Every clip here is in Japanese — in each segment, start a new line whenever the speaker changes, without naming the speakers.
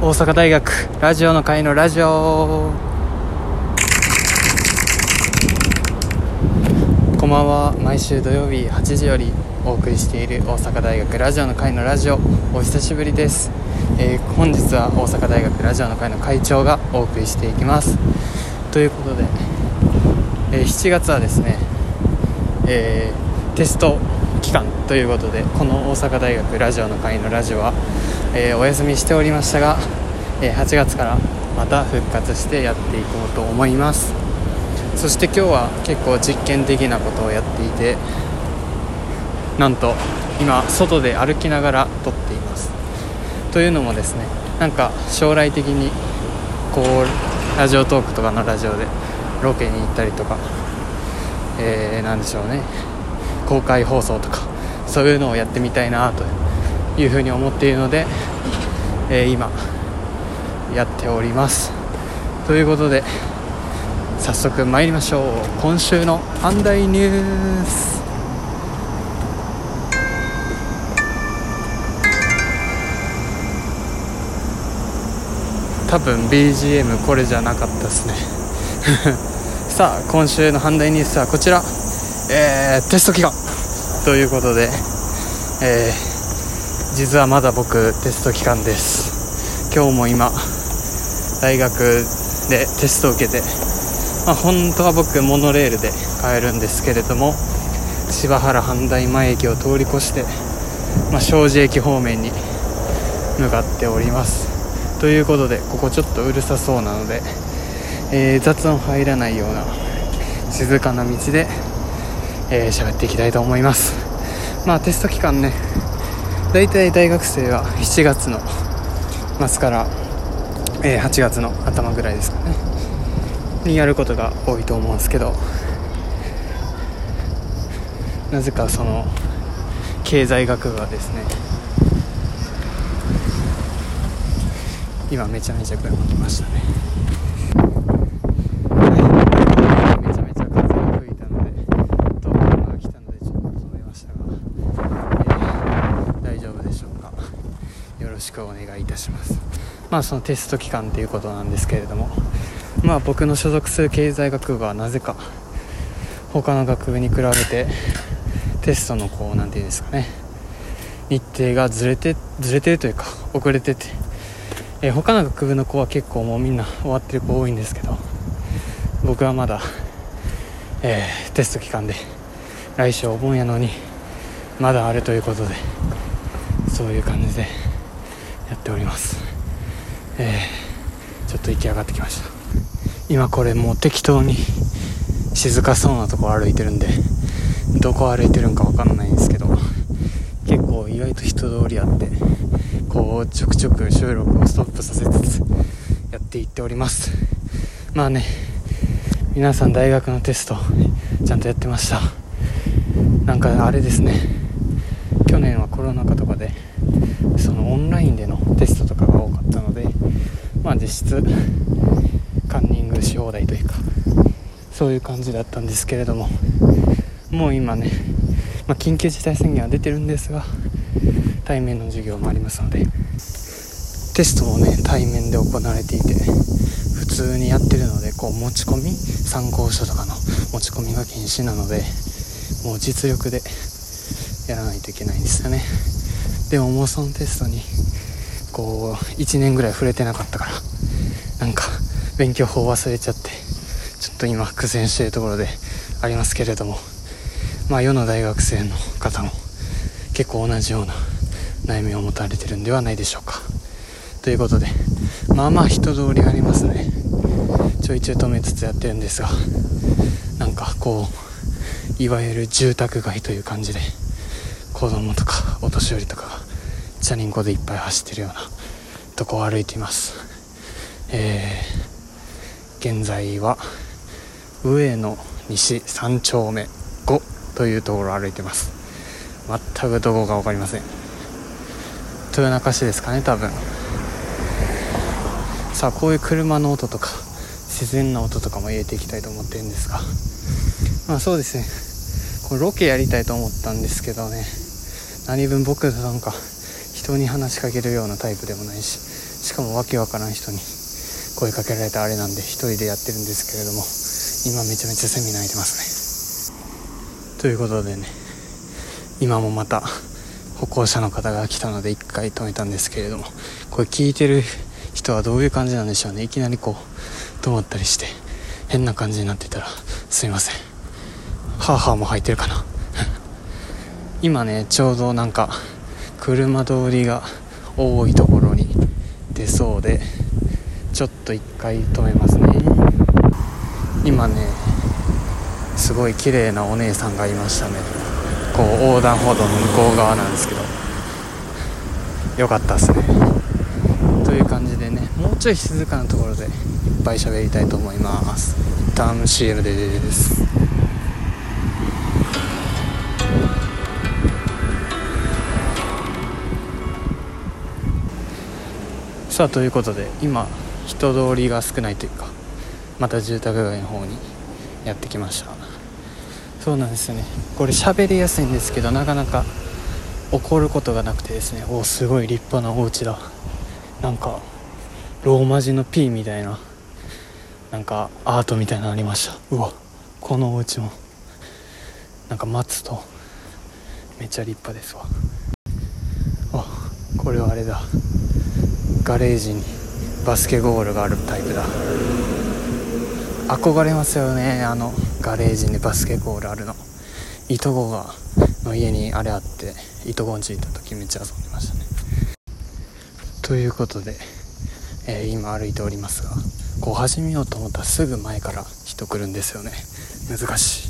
大阪大学ラジオの会のラジオ。こんばんは。毎週土曜日8時よりお送りしている大阪大学ラジオの会のラジオ。お久しぶりです、えー、本日は大阪大学ラジオの会の会長がお送りしていきます。ということで、えー、7月はですね、えー、テスト期間ということでこの大阪大学ラジオの会のラジオは、えー、お休みしておりましたが、えー、8月からまた復活してやっていこうと思います。そして今日は結構実験的なことをやっていてなんと今外で歩きながら撮っています。というのもですねなんか将来的にこうラジオトークとかのラジオでロケに行ったりとか、えー、なんでしょうね。公開放送とかそういうのをやってみたいなというふうに思っているので、えー、今やっております。ということで早速参りましょう。今週の阪大ニュース。多分 BGM これじゃなかったですね。さあ今週の阪大ニュースはこちら。えー、テスト期間。ということで、えー、実はまだ僕テスト期間です。今日も今大学でテストを受けて、まあ、本当は僕モノレールで帰るんですけれども柴原阪大前駅を通り越して、まあ、庄司駅方面に向かっております。ということでここちょっとうるさそうなので、えー、雑音入らないような静かな道でえー、喋っていきたいと思います。まあテスト期間ね。大体大学生は7月の末から、えー、8月の頭ぐらいですかね。にやることが多いと思うんですけど。なぜかその経済学部はですね。今めちゃめちゃ車来ましたね。まあ、そのテスト期間ということなんですけれども、まあ、僕の所属する経済学部はなぜか他の学部に比べてテストのこう何て言うんですかね日程がずれてずれてるというか遅れてて、えー、他の学部の子は結構もうみんな終わってる子多いんですけど僕はまだ、えー、テスト期間で来週お盆やのにまだあるということでそういう感じでやっております。えー、ちょっと行き上がってきました。今これもう適当に静かそうなとこ歩いてるんでどこ歩いてるんか分かんないんですけど結構意外と人通りあってこうちょくちょく収録をストップさせつつやっていっております。まあね皆さん大学のテストちゃんとやってました。なんかあれですね。去年はコロナ禍とかでそのオンラインでのテストとかが多かったのでまあ実質カンニングし放題というかそういう感じだったんですけれどももう今ね、まあ、緊急事態宣言は出てるんですが対面の授業もありますのでテストもね対面で行われていて普通にやってるのでこう持ち込み参考書とかの持ち込みが禁止なのでもう実力でやらないといけないんですよね。でももうそのテストにこう1年ぐらい触れてなかったからなんか勉強法忘れちゃってちょっと今苦戦しているところでありますけれどもまあ世の大学生の方も結構同じような悩みを持たれてるんではないでしょうか。ということでまあまあ人通りありますね。ちょいちょい止めつつやってるんですがなんかこういわゆる住宅街という感じで子供とかお年寄りとかがチャリンコでいっぱい走ってるようなとこを歩いています。えー、現在は上野西3丁目5というところを歩いてます。全くどこか分かりません。豊中市ですかね多分。さあこういう車の音とか自然な音とかも入れていきたいと思ってるんですが。まあそうですね。これロケやりたいと思ったんですけどね。何分僕なんか人に話しかけるようなタイプでもないししかもわけわからん人に声かけられたあれなんで一人でやってるんですけれども今めちゃめちゃセミナーいてますね。ということでね今もまた歩行者の方が来たので1回止めたんですけれどもこれ聞いてる人はどういう感じなんでしょうね。いきなりこう止まったりして変な感じになってたらすいません。ハーハーも入ってるかな。今ねちょうどなんか車通りが多いところに出そうでちょっと一回止めますね。今ねすごい綺麗なお姉さんがいましたね。こう横断歩道の向こう側なんですけど。よかったっすね。という感じでねもうちょい静かなところでいっぱい喋りたいと思います。一旦 CM です。さあということで今人通りが少ないというかまた住宅街の方にやってきました。そうなんですよね。これ喋りやすいんですけどなかなか怒ることがなくてですね。おおすごい立派なお家だ。なんかローマ字の P みたいななんかアートみたいなのありました。うわこのお家も。なんか松とめっちゃ立派ですわ。あこれはあれだ。ガレージにバスケゴールがあるタイプだ。憧れますよねあのガレージにバスケゴールあるの。いとこがの家にあれあっていとこんち行った時めっちゃ遊んでましたね。ということで、えー、今歩いておりますがこう始めようと思ったらすぐ前から人来るんですよね。難しい。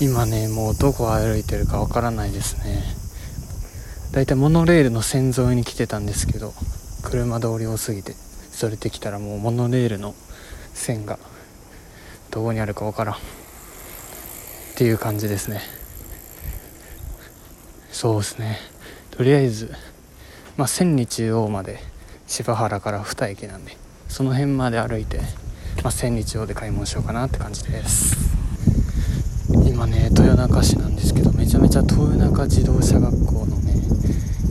今ねもうどこ歩いてるかわからないですね。だいたいモノレールの線沿いに来てたんですけど車通りを過ぎてそれてきたらもうモノレールの線がどこにあるかわからん。っていう感じですね。そうですね。とりあえずまあ千里中央まで柴原から2駅なんでその辺まで歩いて、まあ、千里中央で買い物しようかなって感じです。豊中市なんですけどめちゃめちゃ豊中自動車学校のね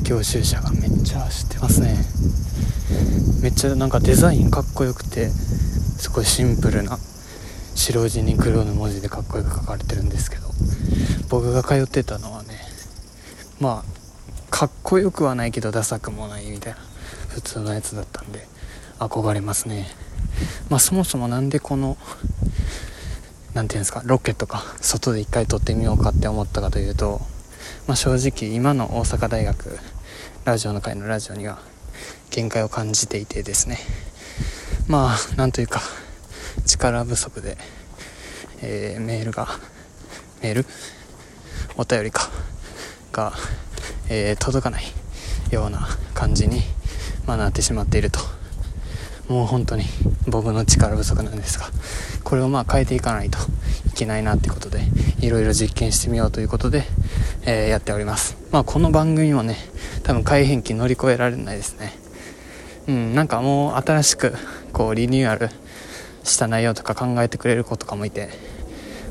教習車がめっちゃ走ってますね。めっちゃなんかデザインかっこよくてすごいシンプルな白地に黒の文字でかっこよく書かれてるんですけど僕が通ってたのはねまあかっこよくはないけどダサくもないみたいな普通のやつだったんで憧れますね。まあそもそも何でこの何て言うんですかロケとか外で一回撮ってみようかって思ったかというと、まあ、正直今の大阪大学ラジオの会のラジオには限界を感じていてですね。まあなんというか力不足で、えー、メールがメール？お便りかが、えー、届かないような感じに、まあ、なってしまっていると。もう本当に僕の力不足なんですが。これをまあ変えていかないといけないなってことでいろいろ実験してみようということで、えー、やっております。まあこの番組もね多分改変期乗り越えられないですね。うんなんかもう新しくこうリニューアルした内容とか考えてくれる子とかもいて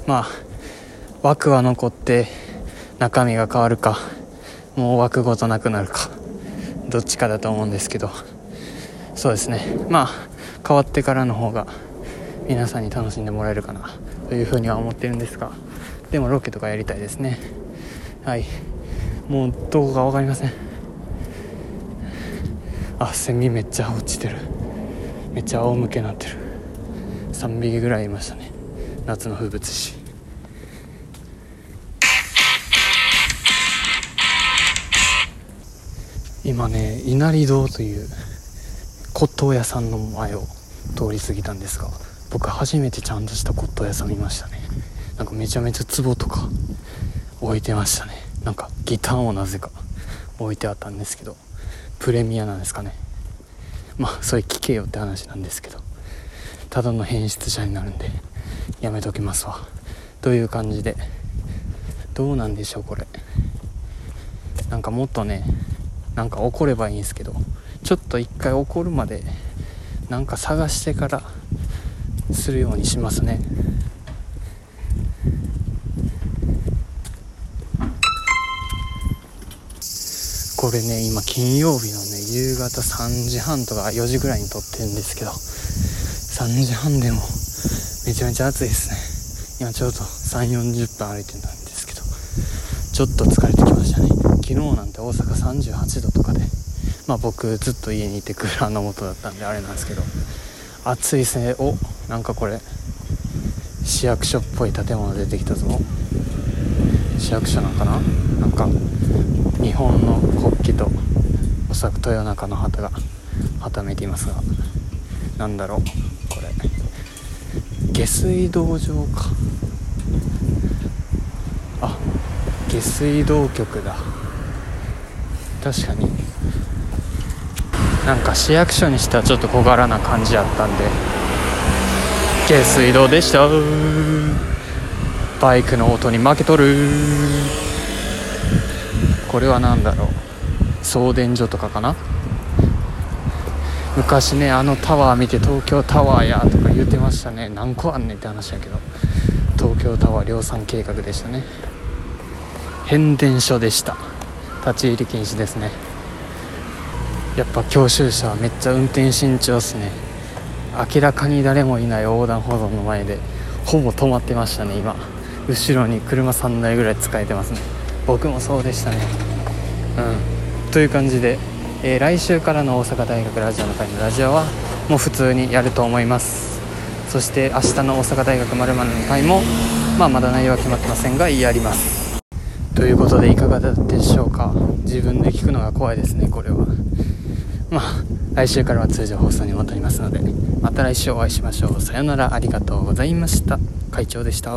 まあ枠は残って中身が変わるかもう枠ごとなくなるかどっちかだと思うんですけどそうですね。まあ変わってからの方が皆さんに楽しんでもらえるかなというふうには思ってるんですがでもロケとかやりたいですね。はい。もうどこか分かりません。あセミめっちゃ落ちてる。めっちゃ仰向けになってる。3匹ぐらいいましたね。夏の風物詩。今ね稲荷堂という骨董屋さんの前を通り過ぎたんですが僕初めてちゃんとした骨董屋さん見ましたね。なんかめちゃめちゃ壺とか置いてましたね。なんかギターをなぜか置いてあったんですけどプレミアなんですかね。まあそれ聞けよって話なんですけどただの変質者になるんでやめときますわ。という感じでどうなんでしょうこれ。なんかもっとねなんか怒ればいいんですけどちょっと一回怒るまでなんか探してからするようにしますね。これね今金曜日のね夕方3時半とか4時ぐらいに撮ってるんですけど3時半でもめちゃめちゃ暑いですね。今ちょうど3 4 0分歩いてたんですけどちょっと疲れてきましたね。昨日なんて大阪38度とかでまあ僕ずっと家にいてクーラーの元だったんであれなんですけど暑いですねおなんかこれ市役所っぽい建物出てきたぞ。市役所なんかな？なんか日本の国旗とおそらく豊中の旗がはためいていますが。なんだろうこれ。下水道場か。あ下水道局だ。確かに。なんか市役所にしてはちょっと小柄な感じやったんで。下水道でした。バイクの音に負けとる。これは何だろう。送電所とかかな。昔ねあのタワー見て東京タワーやとか言ってましたね。何個あんねんって話やけど。東京タワー量産計画でしたね。変電所でした。立ち入り禁止ですね。やっぱ教習車めっちゃ運転慎重っすね。明らかに誰もいない横断歩道の前でほぼ止まってましたね今。後ろに車3台ぐらい使えてますね。僕もそうでしたね。うん。という感じで、えー、来週からの大阪大学ラジオの会のラジオはもう普通にやると思います。そして明日の大阪大学まるの会も、まあ、まだ内容は決まってませんがやります。ということでいかがだったでしょうか？自分で聞くのが怖いですねこれは。まあ来週からは通常放送に戻りますのでまた来週お会いしましょう。さよなら。ありがとうございました。会長でした。